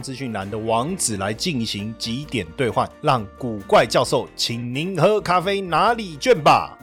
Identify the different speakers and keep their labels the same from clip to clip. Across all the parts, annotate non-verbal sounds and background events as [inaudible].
Speaker 1: 资讯栏的网址来进行几点兑换，让古怪教授请您喝咖啡哪里卷吧。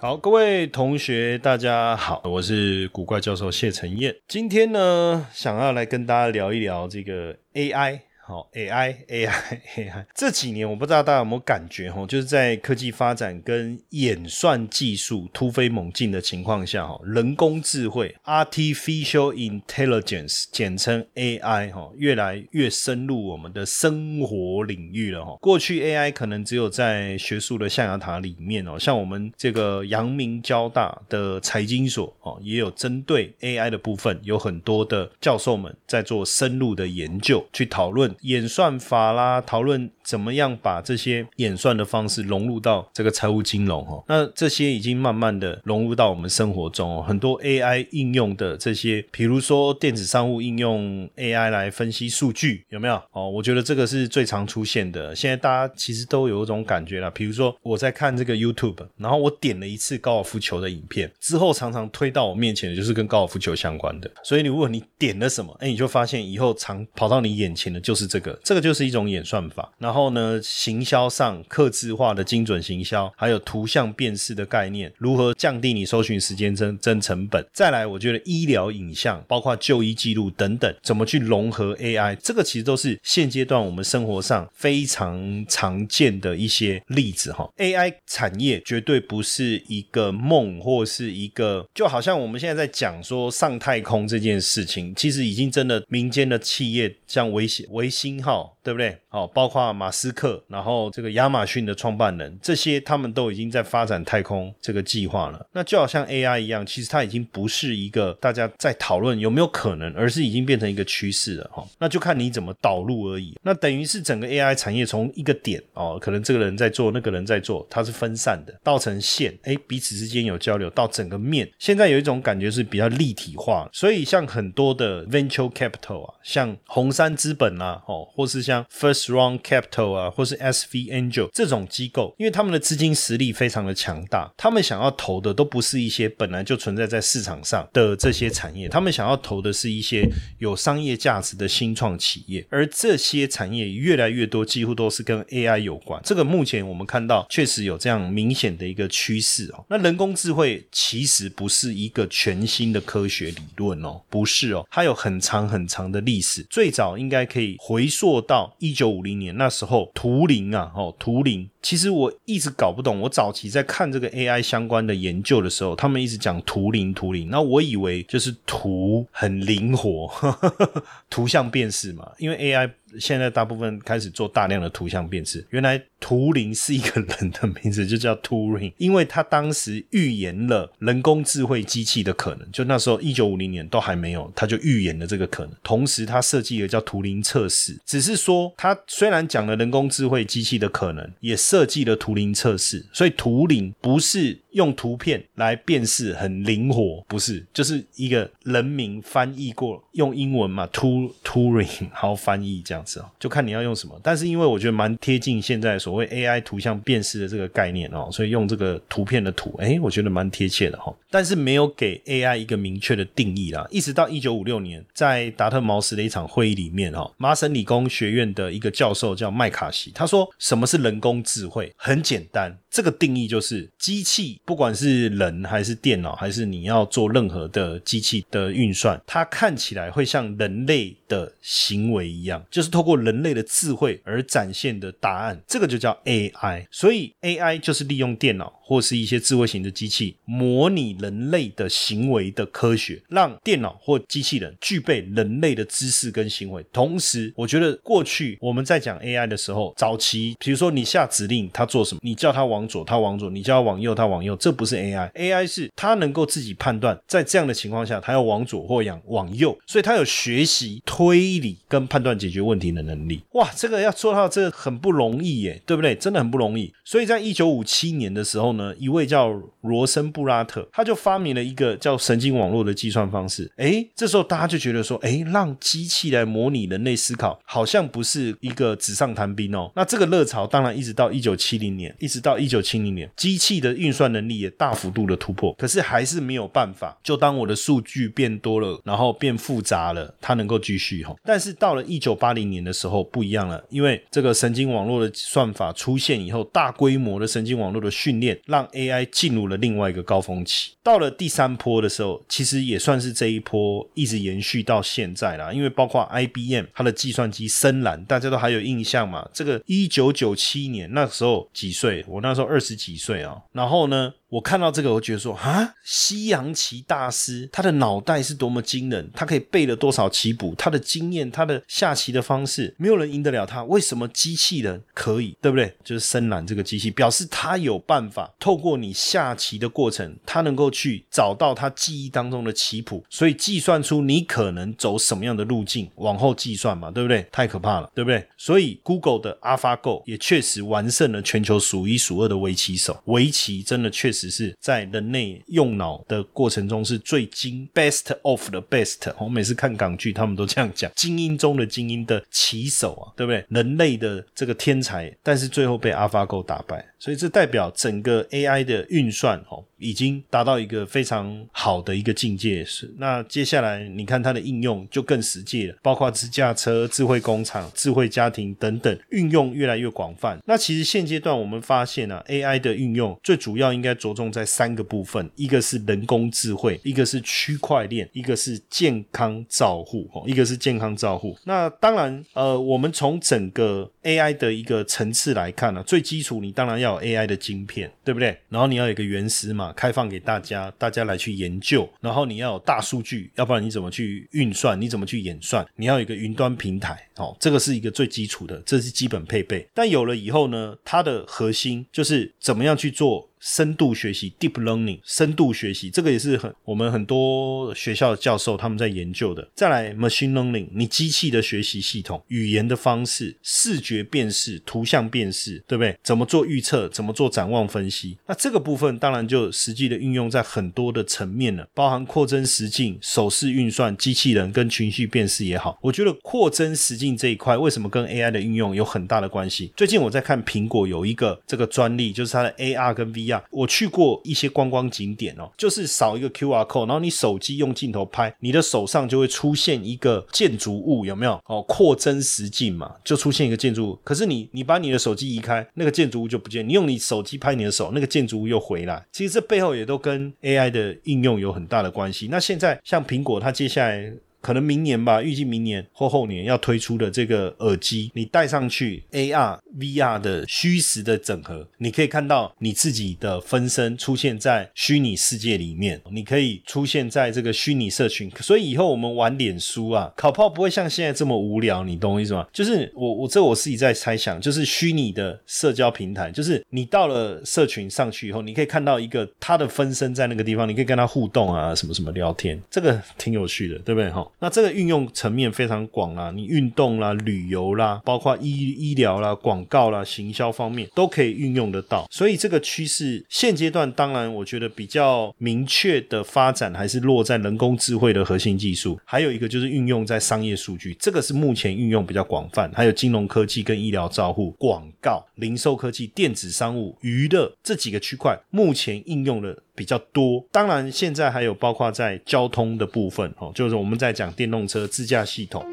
Speaker 1: 好，各位同学，大家好，我是古怪教授谢承彦。今天呢，想要来跟大家聊一聊这个 AI。好，AI AI AI [laughs] 这几年我不知道大家有没有感觉哈，就是在科技发展跟演算技术突飞猛进的情况下哈，人工智慧 Artificial Intelligence 简称 AI 哈，越来越深入我们的生活领域了哈。过去 AI 可能只有在学术的象牙塔里面哦，像我们这个阳明交大的财经所哦，也有针对 AI 的部分，有很多的教授们在做深入的研究，去讨论。演算法啦，讨论怎么样把这些演算的方式融入到这个财务金融哦。那这些已经慢慢的融入到我们生活中哦。很多 AI 应用的这些，比如说电子商务应用 AI 来分析数据，有没有？哦，我觉得这个是最常出现的。现在大家其实都有一种感觉啦，比如说我在看这个 YouTube，然后我点了一次高尔夫球的影片之后，常常推到我面前的就是跟高尔夫球相关的。所以你如果你点了什么，哎，你就发现以后常跑到你眼前的就是。这个这个就是一种演算法，然后呢，行销上刻字化的精准行销，还有图像辨识的概念，如何降低你搜寻时间、增增成本？再来，我觉得医疗影像，包括就医记录等等，怎么去融合 AI？这个其实都是现阶段我们生活上非常常见的一些例子哈。AI 产业绝对不是一个梦，或是一个就好像我们现在在讲说上太空这件事情，其实已经真的民间的企业像微微。星号对不对？好，包括马斯克，然后这个亚马逊的创办人，这些他们都已经在发展太空这个计划了。那就好像 AI 一样，其实它已经不是一个大家在讨论有没有可能，而是已经变成一个趋势了哈。那就看你怎么导入而已。那等于是整个 AI 产业从一个点哦，可能这个人在做，那个人在做，它是分散的，到成线，哎，彼此之间有交流，到整个面。现在有一种感觉是比较立体化，所以像很多的 venture capital 啊，像红杉资本啊。哦，或是像 First Round Capital 啊，或是 SV Angel 这种机构，因为他们的资金实力非常的强大，他们想要投的都不是一些本来就存在在市场上的这些产业，他们想要投的是一些有商业价值的新创企业，而这些产业越来越多，几乎都是跟 AI 有关。这个目前我们看到确实有这样明显的一个趋势哦。那人工智慧其实不是一个全新的科学理论哦，不是哦，它有很长很长的历史，最早应该可以回。溯到一九五零年那时候，图灵啊，哦，图灵。其实我一直搞不懂，我早期在看这个 AI 相关的研究的时候，他们一直讲图灵图灵，那我以为就是图很灵活，[laughs] 图像辨识嘛，因为 AI。现在大部分开始做大量的图像辨识。原来图灵是一个人的名字，就叫 Turing，因为他当时预言了人工智慧机器的可能。就那时候一九五零年都还没有，他就预言了这个可能。同时，他设计了叫图灵测试，只是说他虽然讲了人工智慧机器的可能，也设计了图灵测试。所以图灵不是。用图片来辨识很灵活，不是，就是一个人名翻译过，用英文嘛，to Turing，[laughs] 好翻译这样子哦，就看你要用什么。但是因为我觉得蛮贴近现在所谓 AI 图像辨识的这个概念哦，所以用这个图片的图，哎，我觉得蛮贴切的哈。但是没有给 AI 一个明确的定义啦。一直到一九五六年，在达特茅斯的一场会议里面哈，麻省理工学院的一个教授叫麦卡锡，他说什么是人工智慧？很简单，这个定义就是机器。不管是人还是电脑，还是你要做任何的机器的运算，它看起来会像人类的行为一样，就是透过人类的智慧而展现的答案，这个就叫 AI。所以 AI 就是利用电脑。或是一些智慧型的机器模拟人类的行为的科学，让电脑或机器人具备人类的知识跟行为。同时，我觉得过去我们在讲 AI 的时候，早期比如说你下指令，它做什么？你叫它往往左，它往左；你叫它往右，它往右。这不是 AI。AI 是它能够自己判断，在这样的情况下，它要往左或往往右，所以它有学习、推理跟判断解决问题的能力。哇，这个要做到这个很不容易耶，对不对？真的很不容易。所以在一九五七年的时候呢，一位叫罗森布拉特，他就发明了一个叫神经网络的计算方式。诶，这时候大家就觉得说，诶，让机器来模拟人类思考，好像不是一个纸上谈兵哦。那这个热潮当然一直到一九七零年，一直到一九七零年，机器的运算能力也大幅度的突破，可是还是没有办法。就当我的数据变多了，然后变复杂了，它能够继续哈。但是到了一九八零年的时候不一样了，因为这个神经网络的算法出现以后，大规模的神经网络的训练，让 AI 进入了另外一个高峰期。到了第三波的时候，其实也算是这一波一直延续到现在啦。因为包括 IBM 它的计算机深蓝，大家都还有印象嘛？这个一九九七年那时候几岁？我那时候二十几岁啊。然后呢？我看到这个，我觉得说啊，西洋棋大师他的脑袋是多么惊人，他可以背了多少棋谱，他的经验，他的下棋的方式，没有人赢得了他。为什么机器人可以，对不对？就是深蓝这个机器，表示他有办法透过你下棋的过程，他能够去找到他记忆当中的棋谱，所以计算出你可能走什么样的路径，往后计算嘛，对不对？太可怕了，对不对？所以 Google 的 AlphaGo 也确实完胜了全球数一数二的围棋手，围棋真的确实。只是在人类用脑的过程中是最精 best of the best。我每次看港剧，他们都这样讲，精英中的精英的棋手啊，对不对？人类的这个天才，但是最后被 AlphaGo 打败，所以这代表整个 AI 的运算哦。已经达到一个非常好的一个境界，是那接下来你看它的应用就更实际了，包括自驾车、智慧工厂、智慧家庭等等，运用越来越广泛。那其实现阶段我们发现啊，AI 的运用最主要应该着着重在三个部分，一个是人工智慧，一个是区块链，一个是健康照护，哦，一个是健康照护。那当然，呃，我们从整个 AI 的一个层次来看呢，最基础你当然要有 AI 的晶片，对不对？然后你要有一个原始码。开放给大家，大家来去研究。然后你要有大数据，要不然你怎么去运算？你怎么去演算？你要有一个云端平台，哦，这个是一个最基础的，这是基本配备。但有了以后呢，它的核心就是怎么样去做。深度学习 （deep learning），深度学习这个也是很我们很多学校的教授他们在研究的。再来 machine learning，你机器的学习系统、语言的方式、视觉辨识、图像辨识，对不对？怎么做预测？怎么做展望分析？那这个部分当然就实际的运用在很多的层面了，包含扩增实境、手势运算、机器人跟情绪辨识也好。我觉得扩增实境这一块为什么跟 AI 的运用有很大的关系？最近我在看苹果有一个这个专利，就是它的 AR 跟 VR。我去过一些观光景点哦，就是扫一个 Q R code，然后你手机用镜头拍，你的手上就会出现一个建筑物，有没有？哦，扩增实境嘛，就出现一个建筑物。可是你你把你的手机移开，那个建筑物就不见。你用你手机拍你的手，那个建筑物又回来。其实这背后也都跟 A I 的应用有很大的关系。那现在像苹果，它接下来。可能明年吧，预计明年或后年要推出的这个耳机，你戴上去，AR、VR 的虚实的整合，你可以看到你自己的分身出现在虚拟世界里面，你可以出现在这个虚拟社群，所以以后我们玩脸书啊，考炮不会像现在这么无聊，你懂我意思吗？就是我我这我自己在猜想，就是虚拟的社交平台，就是你到了社群上去以后，你可以看到一个他的分身在那个地方，你可以跟他互动啊，什么什么聊天，这个挺有趣的，对不对哈？那这个运用层面非常广啦，你运动啦、旅游啦，包括医医疗啦、广告啦、行销方面都可以运用得到。所以这个趋势现阶段，当然我觉得比较明确的发展还是落在人工智慧的核心技术，还有一个就是运用在商业数据，这个是目前运用比较广泛。还有金融科技跟医疗照护、广告、零售科技、电子商务、娱乐这几个区块，目前应用的。比较多，当然现在还有包括在交通的部分哦，就是我们在讲电动车自驾系统。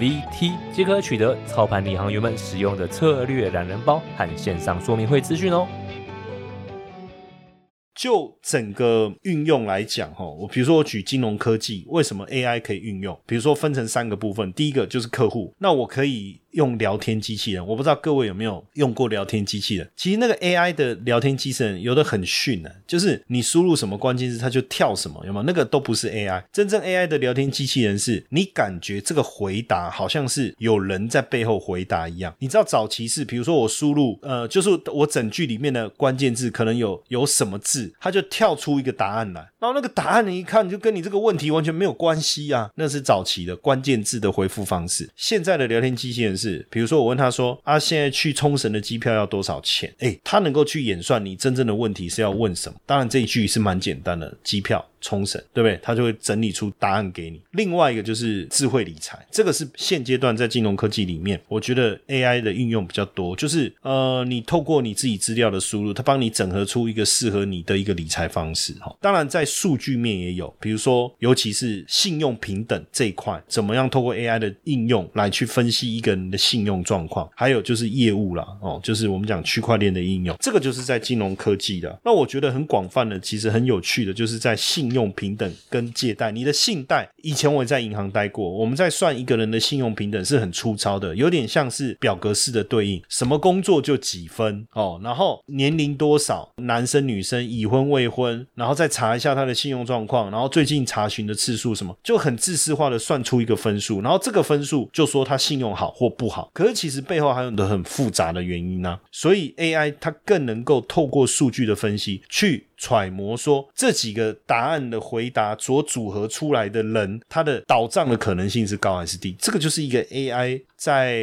Speaker 2: VT 即可取得操盘领航员们使用的策略懒人包和线上说明会资讯哦。
Speaker 1: 就整个运用来讲，哈，我比如说我举金融科技，为什么 AI 可以运用？比如说分成三个部分，第一个就是客户，那我可以。用聊天机器人，我不知道各位有没有用过聊天机器人。其实那个 AI 的聊天机器人有的很逊呢，就是你输入什么关键字，它就跳什么，有没有？那个都不是 AI。真正 AI 的聊天机器人是你感觉这个回答好像是有人在背后回答一样。你知道早期是，比如说我输入呃，就是我整句里面的关键字可能有有什么字，它就跳出一个答案来。然后那个答案你一看就跟你这个问题完全没有关系啊，那是早期的关键字的回复方式。现在的聊天机器人是，比如说我问他说啊，现在去冲绳的机票要多少钱？诶，他能够去演算你真正的问题是要问什么。当然这一句是蛮简单的，机票。冲绳，对不对？他就会整理出答案给你。另外一个就是智慧理财，这个是现阶段在金融科技里面，我觉得 AI 的应用比较多。就是呃，你透过你自己资料的输入，它帮你整合出一个适合你的一个理财方式。哈，当然在数据面也有，比如说尤其是信用平等这一块，怎么样透过 AI 的应用来去分析一个人的信用状况？还有就是业务啦，哦，就是我们讲区块链的应用，这个就是在金融科技的。那我觉得很广泛的，其实很有趣的，就是在信。用平等跟借贷，你的信贷以前我也在银行待过，我们在算一个人的信用平等是很粗糙的，有点像是表格式的对应，什么工作就几分？哦，然后年龄多少，男生女生，已婚未婚，然后再查一下他的信用状况，然后最近查询的次数什么，就很自私化的算出一个分数，然后这个分数就说他信用好或不好，可是其实背后还有的很复杂的原因呢，所以 AI 它更能够透过数据的分析去。揣摩说这几个答案的回答所组合出来的人，他的倒账的可能性是高还是低？这个就是一个 AI 在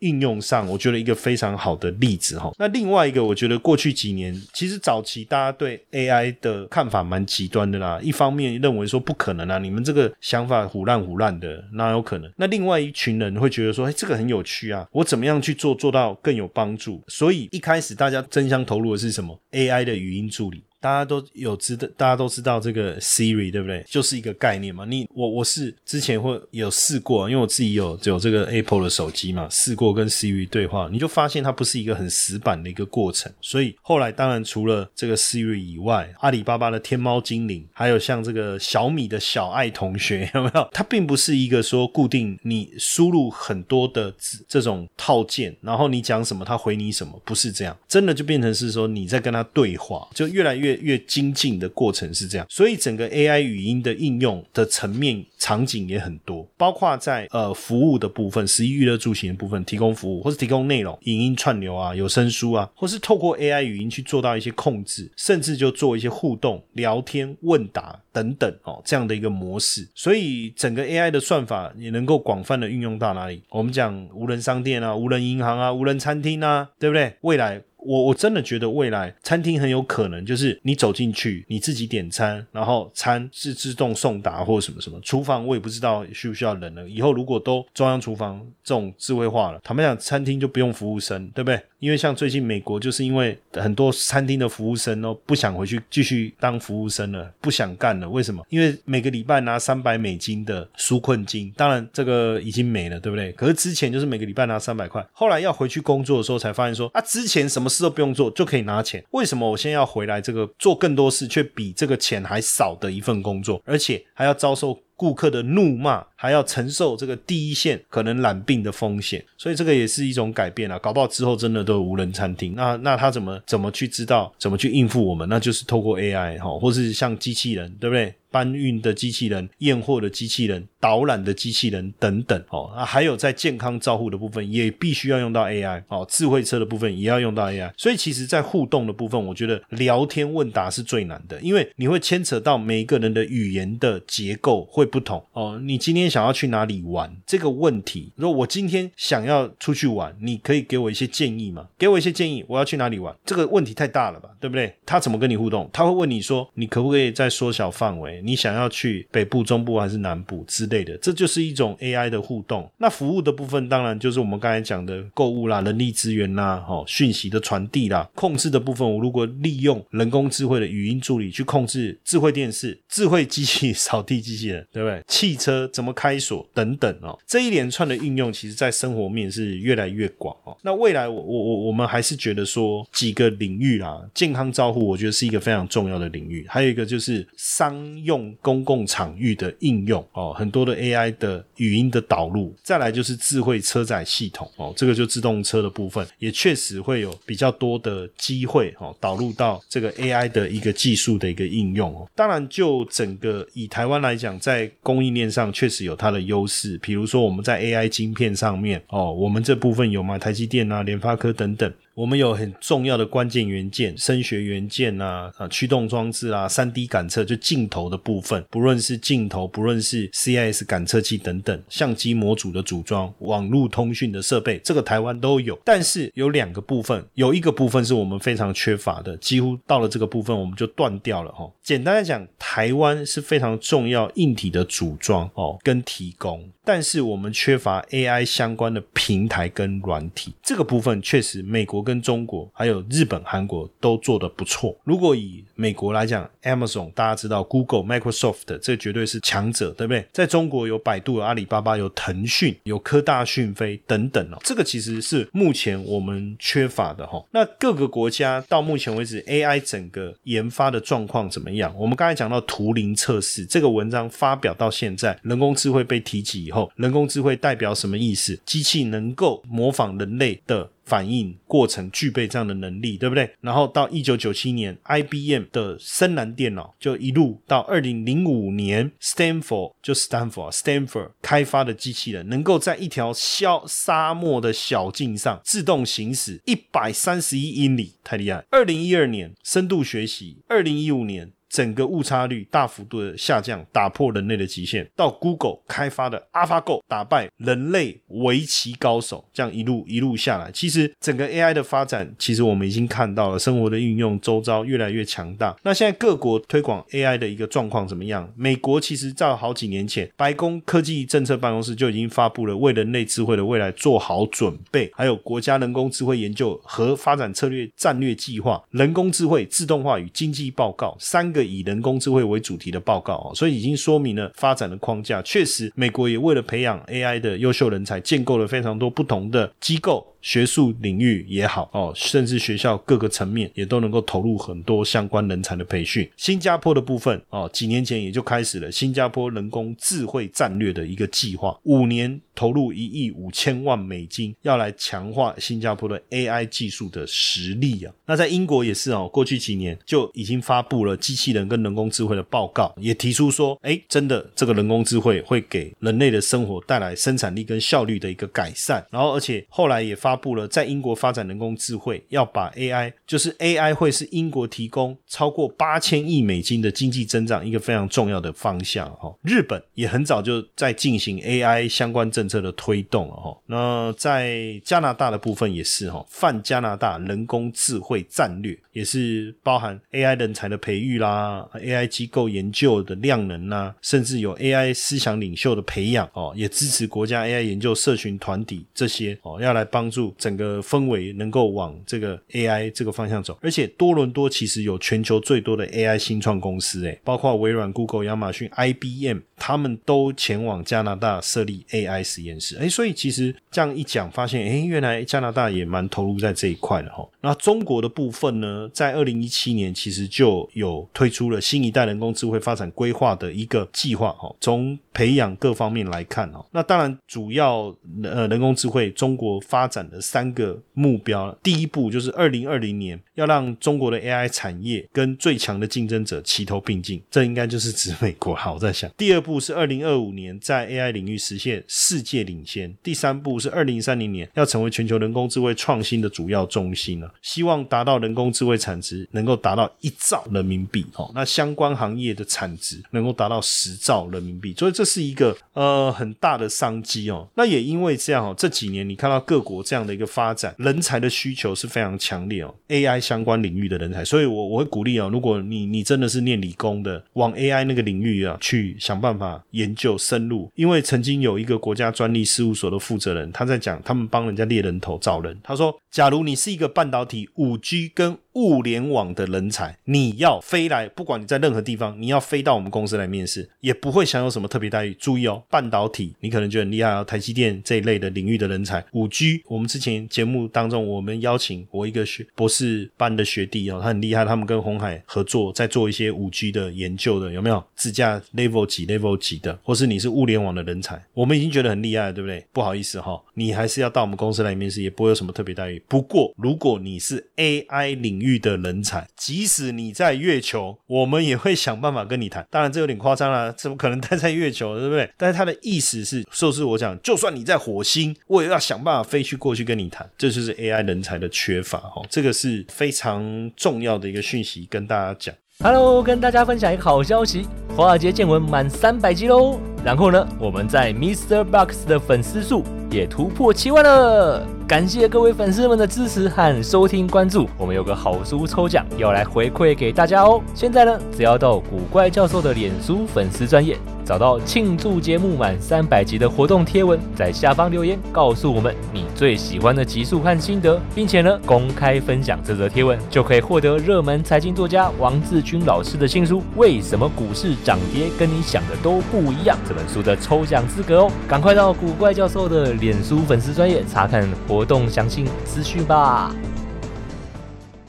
Speaker 1: 应用上，我觉得一个非常好的例子哈。那另外一个，我觉得过去几年其实早期大家对 AI 的看法蛮极端的啦。一方面认为说不可能啊，你们这个想法胡乱胡乱的，哪有可能？那另外一群人会觉得说，哎，这个很有趣啊，我怎么样去做做到更有帮助？所以一开始大家争相投入的是什么？AI 的语音助理。大家都有知道，大家都知道这个 Siri 对不对？就是一个概念嘛。你我我是之前会有试过，因为我自己有有这个 Apple 的手机嘛，试过跟 Siri 对话，你就发现它不是一个很死板的一个过程。所以后来当然除了这个 Siri 以外，阿里巴巴的天猫精灵，还有像这个小米的小爱同学，[laughs] 有没有？它并不是一个说固定你输入很多的这种套件，然后你讲什么它回你什么，不是这样。真的就变成是说你在跟它对话，就越来越。越越精进的过程是这样，所以整个 AI 语音的应用的层面场景也很多，包括在呃服务的部分，十一娱乐住行的部分提供服务，或是提供内容、影音串流啊、有声书啊，或是透过 AI 语音去做到一些控制，甚至就做一些互动、聊天、问答等等哦这样的一个模式。所以整个 AI 的算法也能够广泛的运用到哪里？我们讲无人商店啊、无人银行啊、无人餐厅啊，对不对？未来。我我真的觉得未来餐厅很有可能就是你走进去，你自己点餐，然后餐是自动送达或者什么什么。厨房我也不知道需不需要人了。以后如果都中央厨房这种智慧化了，坦白讲，餐厅就不用服务生，对不对？因为像最近美国就是因为很多餐厅的服务生哦不想回去继续当服务生了，不想干了。为什么？因为每个礼拜拿三百美金的纾困金，当然这个已经没了，对不对？可是之前就是每个礼拜拿三百块，后来要回去工作的时候才发现说啊，之前什么事都不用做就可以拿钱，为什么我现在要回来这个做更多事却比这个钱还少的一份工作，而且还要遭受顾客的怒骂？还要承受这个第一线可能染病的风险，所以这个也是一种改变啊。搞不好之后真的都有无人餐厅，那那他怎么怎么去知道怎么去应付我们？那就是透过 AI 哈，或是像机器人，对不对？搬运的机器人、验货的机器人、导览的机器人等等哦。啊，还有在健康照护的部分也必须要用到 AI 哦。智慧车的部分也要用到 AI。所以其实，在互动的部分，我觉得聊天问答是最难的，因为你会牵扯到每一个人的语言的结构会不同哦。你今天天。想要去哪里玩这个问题，如果我今天想要出去玩，你可以给我一些建议吗？给我一些建议，我要去哪里玩？这个问题太大了吧，对不对？他怎么跟你互动？他会问你说，你可不可以再缩小范围？你想要去北部、中部还是南部之类的？这就是一种 AI 的互动。那服务的部分，当然就是我们刚才讲的购物啦、人力资源啦、哦讯息的传递啦、控制的部分。我如果利用人工智慧的语音助理去控制智慧电视、智慧机器扫地机器人，对不对？汽车怎么？开锁等等哦，这一连串的应用，其实在生活面是越来越广哦。那未来我我我我们还是觉得说几个领域啦，健康照护我觉得是一个非常重要的领域，还有一个就是商用公共场域的应用哦，很多的 AI 的语音的导入，再来就是智慧车载系统哦，这个就自动车的部分也确实会有比较多的机会哦，导入到这个 AI 的一个技术的一个应用哦。当然，就整个以台湾来讲，在供应链上确实有它的优势，比如说我们在 AI 晶片上面哦，我们这部分有吗？台积电啊、联发科等等。我们有很重要的关键元件、声学元件啊、啊驱动装置啊、三 D 感测，就镜头的部分，不论是镜头，不论是 CIS 感测器等等，相机模组的组装、网络通讯的设备，这个台湾都有。但是有两个部分，有一个部分是我们非常缺乏的，几乎到了这个部分我们就断掉了哈。简单来讲，台湾是非常重要硬体的组装哦跟提供。但是我们缺乏 AI 相关的平台跟软体，这个部分确实美国跟中国还有日本、韩国都做得不错。如果以美国来讲，Amazon 大家知道，Google、Microsoft 这绝对是强者，对不对？在中国有百度、有阿里巴巴、有腾讯、有科大讯飞等等哦，这个其实是目前我们缺乏的哈。那各个国家到目前为止 AI 整个研发的状况怎么样？我们刚才讲到图灵测试这个文章发表到现在，人工智慧被提及以后。人工智慧代表什么意思？机器能够模仿人类的反应过程，具备这样的能力，对不对？然后到一九九七年，IBM 的深蓝电脑就一路到二零零五年，Stanford 就 Stanford Stanford 开发的机器人，能够在一条小沙漠的小径上自动行驶一百三十一英里，太厉害！二零一二年，深度学习；二零一五年。整个误差率大幅度的下降，打破人类的极限。到 Google 开发的 AlphaGo 打败人类围棋高手，这样一路一路下来，其实整个 AI 的发展，其实我们已经看到了生活的运用，周遭越来越强大。那现在各国推广 AI 的一个状况怎么样？美国其实在好几年前，白宫科技政策办公室就已经发布了为人类智慧的未来做好准备，还有国家人工智慧研究和发展策略战略计划、人工智慧自动化与经济报告三个。以人工智慧为主题的报告哦，所以已经说明了发展的框架。确实，美国也为了培养 AI 的优秀人才，建构了非常多不同的机构。学术领域也好哦，甚至学校各个层面也都能够投入很多相关人才的培训。新加坡的部分哦，几年前也就开始了新加坡人工智慧战略的一个计划，五年投入一亿五千万美金，要来强化新加坡的 AI 技术的实力啊。那在英国也是哦，过去几年就已经发布了机器人跟人工智慧的报告，也提出说，哎，真的这个人工智慧会给人类的生活带来生产力跟效率的一个改善。然后，而且后来也发。发布了在英国发展人工智慧，要把 AI 就是 AI 会是英国提供超过八千亿美金的经济增长一个非常重要的方向哈。日本也很早就在进行 AI 相关政策的推动了哈。那在加拿大的部分也是哈，泛加拿大人工智慧战略也是包含 AI 人才的培育啦，AI 机构研究的量能啊，甚至有 AI 思想领袖的培养哦，也支持国家 AI 研究社群团体这些哦，要来帮助。整个氛围能够往这个 AI 这个方向走，而且多伦多其实有全球最多的 AI 新创公司，诶，包括微软、Google、亚马逊、IBM，他们都前往加拿大设立 AI 实验室，诶，所以其实这样一讲，发现诶，原来加拿大也蛮投入在这一块的哈。那中国的部分呢，在二零一七年其实就有推推出了新一代人工智慧发展规划的一个计划，哈，从培养各方面来看，哈，那当然主要呃人工智慧中国发展。的三个目标，第一步就是二零二零年要让中国的 AI 产业跟最强的竞争者齐头并进，这应该就是指美国。好，我在想，第二步是二零二五年在 AI 领域实现世界领先，第三步是二零三零年要成为全球人工智慧创新的主要中心了，希望达到人工智慧产值能够达到一兆人民币。哦，那相关行业的产值能够达到十兆人民币，所以这是一个呃很大的商机哦。那也因为这样哦，这几年你看到各国这样。的一个发展，人才的需求是非常强烈哦，AI 相关领域的人才，所以我我会鼓励哦，如果你你真的是念理工的，往 AI 那个领域啊去想办法研究深入，因为曾经有一个国家专利事务所的负责人，他在讲他们帮人家猎人头找人，他说，假如你是一个半导体五 G 跟物联网的人才，你要飞来不管你在任何地方，你要飞到我们公司来面试，也不会享有什么特别待遇。注意哦，半导体你可能觉得很厉害哦，台积电这一类的领域的人才，五 G，我们之前节目当中我们邀请我一个学博士班的学弟哦，他很厉害，他们跟红海合作在做一些五 G 的研究的，有没有？自驾 level 几 level 几的，或是你是物联网的人才，我们已经觉得很厉害了，对不对？不好意思哈，你还是要到我们公司来面试，也不会有什么特别待遇。不过如果你是 AI 领域的人才，即使你在月球，我们也会想办法跟你谈。当然这有点夸张了，怎么可能待在月球，对不对？但是他的意思是，就是我讲，就算你在火星，我也要想办法飞去过去跟你谈。这就是 AI 人才的缺乏哈，这个是非常重要的一个讯息，跟大家讲。
Speaker 2: Hello，跟大家分享一个好消息，华尔街见闻满三百集喽。然后呢，我们在 Mr. Box 的粉丝数也突破七万了。感谢各位粉丝们的支持和收听关注。我们有个好书抽奖要来回馈给大家哦。现在呢，只要到古怪教授的脸书粉丝专业，找到庆祝节目满三百集的活动贴文，在下方留言告诉我们你最喜欢的集数和心得，并且呢公开分享这则贴文，就可以获得热门财经作家王志军老师的新书《为什么股市涨跌跟你想的都不一样》这本书的抽奖资格哦。赶快到古怪教授的脸书粉丝专业查看活动详细资讯吧。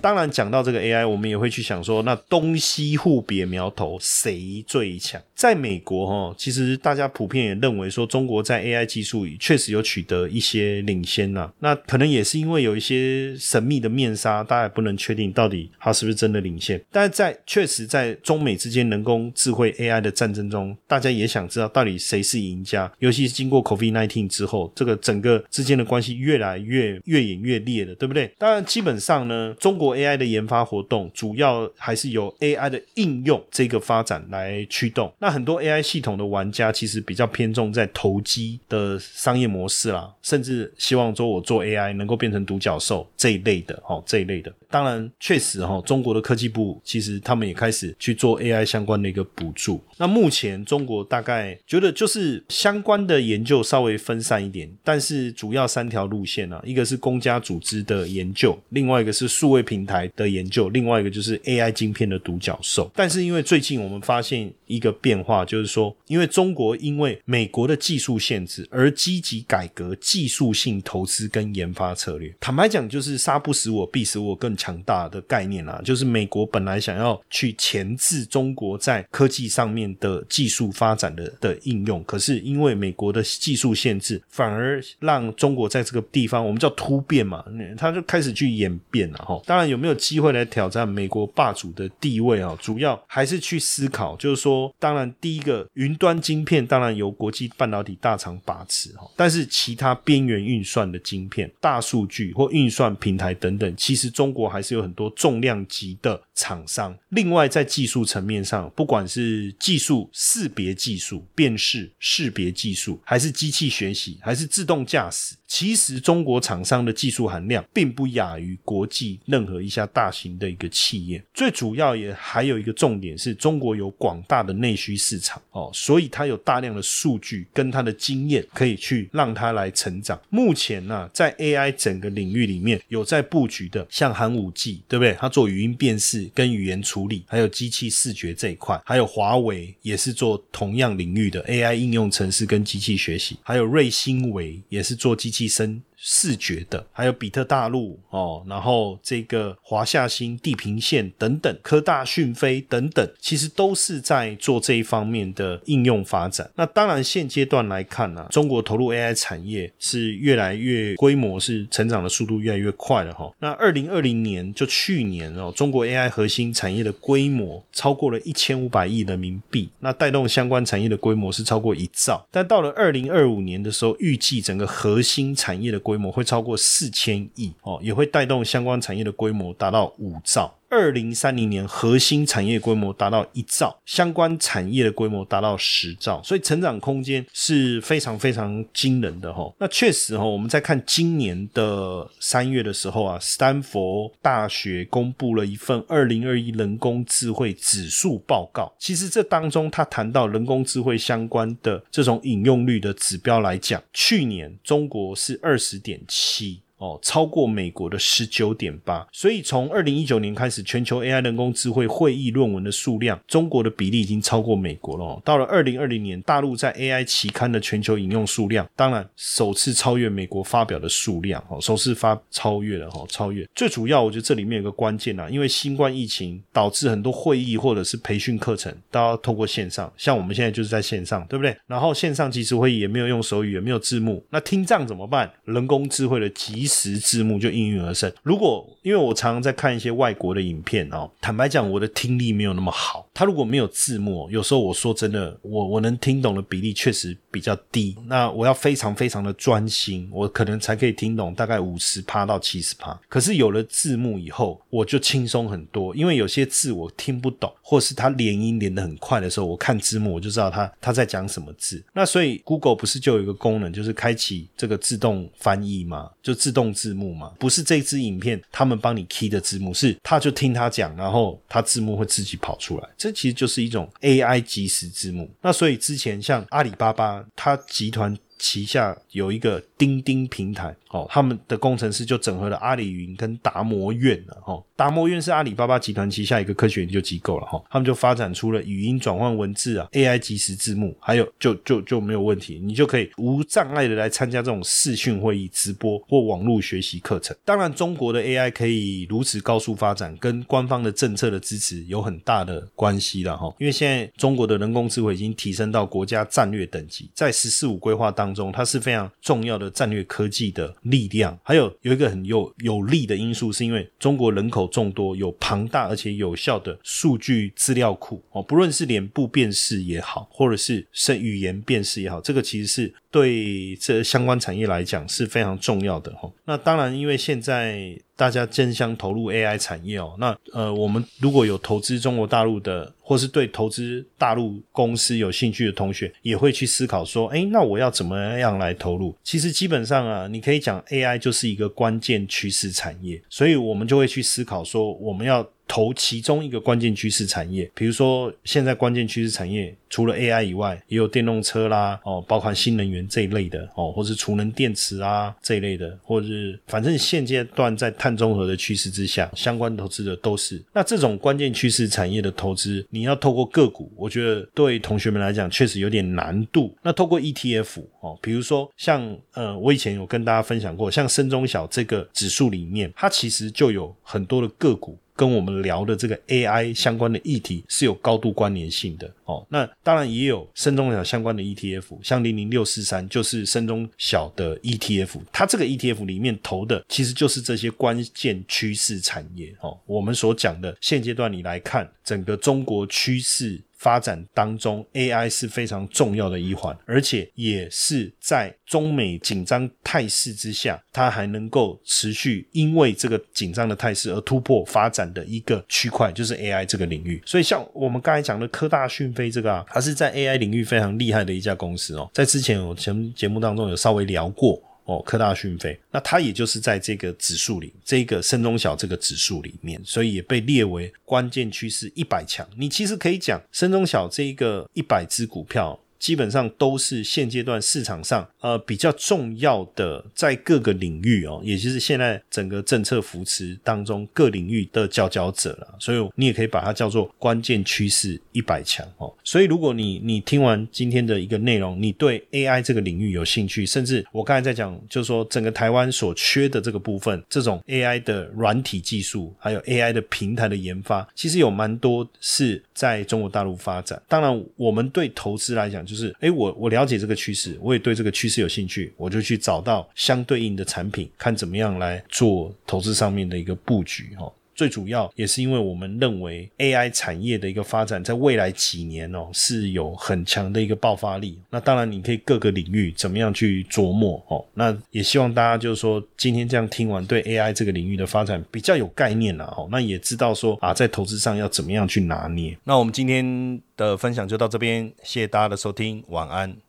Speaker 1: 当然，讲到这个 AI，我们也会去想说，那东西互别苗头，谁最强？在美国，哈，其实大家普遍也认为说，中国在 AI 技术里确实有取得一些领先呐。那可能也是因为有一些神秘的面纱，大家也不能确定到底它是不是真的领先。但是在确实，在中美之间人工智慧 AI 的战争中，大家也想知道到底谁是赢家。尤其是经过 COVID-19 之后，这个整个之间的关系越来越越演越烈了，对不对？当然，基本上呢，中国。AI 的研发活动主要还是由 AI 的应用这个发展来驱动。那很多 AI 系统的玩家其实比较偏重在投机的商业模式啦，甚至希望说我做 AI 能够变成独角兽这一类的，哦，这一类的。当然，确实哈，中国的科技部其实他们也开始去做 AI 相关的一个补助。那目前中国大概觉得就是相关的研究稍微分散一点，但是主要三条路线啊，一个是公家组织的研究，另外一个是数位平台的研究，另外一个就是 AI 晶片的独角兽。但是因为最近我们发现一个变化，就是说，因为中国因为美国的技术限制而积极改革技术性投资跟研发策略。坦白讲，就是杀不死我，必死我更。强大的概念啊，就是美国本来想要去钳制中国在科技上面的技术发展的的应用，可是因为美国的技术限制，反而让中国在这个地方我们叫突变嘛，他就开始去演变了哈。当然有没有机会来挑战美国霸主的地位啊？主要还是去思考，就是说，当然第一个云端晶片当然由国际半导体大厂把持哈，但是其他边缘运算的晶片、大数据或运算平台等等，其实中国。还是有很多重量级的厂商。另外，在技术层面上，不管是技术识别技术、辨识识别技术，还是机器学习，还是自动驾驶，其实中国厂商的技术含量并不亚于国际任何一家大型的一个企业。最主要也还有一个重点是，中国有广大的内需市场哦，所以它有大量的数据跟它的经验，可以去让它来成长。目前呢，在 AI 整个领域里面有在布局的，像寒武纪对不对？它做语音辨识跟语言处理，还有机器视觉这一块，还有华为也是做同样领域的 AI 应用程式跟机器学习，还有瑞星维也是做机器生。视觉的，还有比特大陆哦，然后这个华夏新、地平线等等，科大讯飞等等，其实都是在做这一方面的应用发展。那当然，现阶段来看呢，中国投入 AI 产业是越来越规模是成长的速度越来越快了哈。那二零二零年就去年哦，中国 AI 核心产业的规模超过了一千五百亿人民币，那带动相关产业的规模是超过一兆。但到了二零二五年的时候，预计整个核心产业的规模会超过四千亿哦，也会带动相关产业的规模达到五兆。二零三零年核心产业规模达到一兆，相关产业的规模达到十兆，所以成长空间是非常非常惊人的哈。那确实哈，我们在看今年的三月的时候啊，斯坦福大学公布了一份二零二一人工智慧指数报告。其实这当中，他谈到人工智慧相关的这种引用率的指标来讲，去年中国是二十点七。哦，超过美国的十九点八。所以从二零一九年开始，全球 AI 人工智慧会议论文的数量，中国的比例已经超过美国了。到了二零二零年，大陆在 AI 期刊的全球引用数量，当然首次超越美国发表的数量，哦，首次发超越了，哈，超越。最主要，我觉得这里面有个关键啊，因为新冠疫情导致很多会议或者是培训课程都要透过线上，像我们现在就是在线上，对不对？然后线上即时会议也没有用手语，也没有字幕，那听障怎么办？人工智慧的即时字幕就应运而生。如果因为我常常在看一些外国的影片哦，坦白讲，我的听力没有那么好，他如果没有字幕，有时候我说真的，我我能听懂的比例确实比较低。那我要非常非常的专心，我可能才可以听懂大概五十趴到七十趴。可是有了字幕以后，我就轻松很多，因为有些字我听不懂，或是他连音连得很快的时候，我看字幕我就知道他他在讲什么字。那所以 Google 不是就有一个功能，就是开启这个自动翻译吗？就自动动字幕嘛？不是这支影片他们帮你 key 的字幕，是他就听他讲，然后他字幕会自己跑出来。这其实就是一种 AI 即时字幕。那所以之前像阿里巴巴，它集团旗下有一个钉钉平台。哦，他们的工程师就整合了阿里云跟达摩院了哈。达摩院是阿里巴巴集团旗下一个科学研究机构了哈。他们就发展出了语音转换文字啊，AI 即时字幕，还有就就就没有问题，你就可以无障碍的来参加这种视讯会议、直播或网络学习课程。当然，中国的 AI 可以如此高速发展，跟官方的政策的支持有很大的关系了哈。因为现在中国的人工智慧已经提升到国家战略等级，在“十四五”规划当中，它是非常重要的战略科技的。力量还有有一个很有有利的因素，是因为中国人口众多，有庞大而且有效的数据资料库哦，不论是脸部辨识也好，或者是是语言辨识也好，这个其实是对这相关产业来讲是非常重要的哈。那当然，因为现在。大家争相投入 AI 产业哦，那呃，我们如果有投资中国大陆的，或是对投资大陆公司有兴趣的同学，也会去思考说，哎，那我要怎么样来投入？其实基本上啊，你可以讲 AI 就是一个关键趋势产业，所以我们就会去思考说，我们要。投其中一个关键趋势产业，比如说现在关键趋势产业除了 AI 以外，也有电动车啦，哦，包含新能源这一类的，哦，或是储能电池啊这一类的，或者是反正现阶段在碳中和的趋势之下，相关投资的都是。那这种关键趋势产业的投资，你要透过个股，我觉得对同学们来讲确实有点难度。那透过 ETF 哦，比如说像呃，我以前有跟大家分享过，像深中小这个指数里面，它其实就有很多的个股。跟我们聊的这个 AI 相关的议题是有高度关联性的哦。那当然也有深中小相关的 ETF，像零零六四三就是深中小的 ETF，它这个 ETF 里面投的其实就是这些关键趋势产业哦。我们所讲的现阶段你来看整个中国趋势。发展当中，AI 是非常重要的一环，而且也是在中美紧张态势之下，它还能够持续因为这个紧张的态势而突破发展的一个区块，就是 AI 这个领域。所以，像我们刚才讲的科大讯飞这个啊，它是在 AI 领域非常厉害的一家公司哦。在之前我前节目当中有稍微聊过。哦，科大讯飞，那它也就是在这个指数里，这个深中小这个指数里面，所以也被列为关键趋势一百强。你其实可以讲深中小这一个一百只股票。基本上都是现阶段市场上呃比较重要的，在各个领域哦，也就是现在整个政策扶持当中各领域的佼佼者了，所以你也可以把它叫做关键趋势一百强哦。所以如果你你听完今天的一个内容，你对 AI 这个领域有兴趣，甚至我刚才在讲，就是说整个台湾所缺的这个部分，这种 AI 的软体技术，还有 AI 的平台的研发，其实有蛮多是在中国大陆发展。当然，我们对投资来讲。就是，哎，我我了解这个趋势，我也对这个趋势有兴趣，我就去找到相对应的产品，看怎么样来做投资上面的一个布局，哈。最主要也是因为我们认为 AI 产业的一个发展，在未来几年哦是有很强的一个爆发力。那当然，你可以各个领域怎么样去琢磨哦。那也希望大家就是说，今天这样听完，对 AI 这个领域的发展比较有概念了哦。那也知道说啊，在投资上要怎么样去拿捏。那我们今天的分享就到这边，谢谢大家的收听，晚安。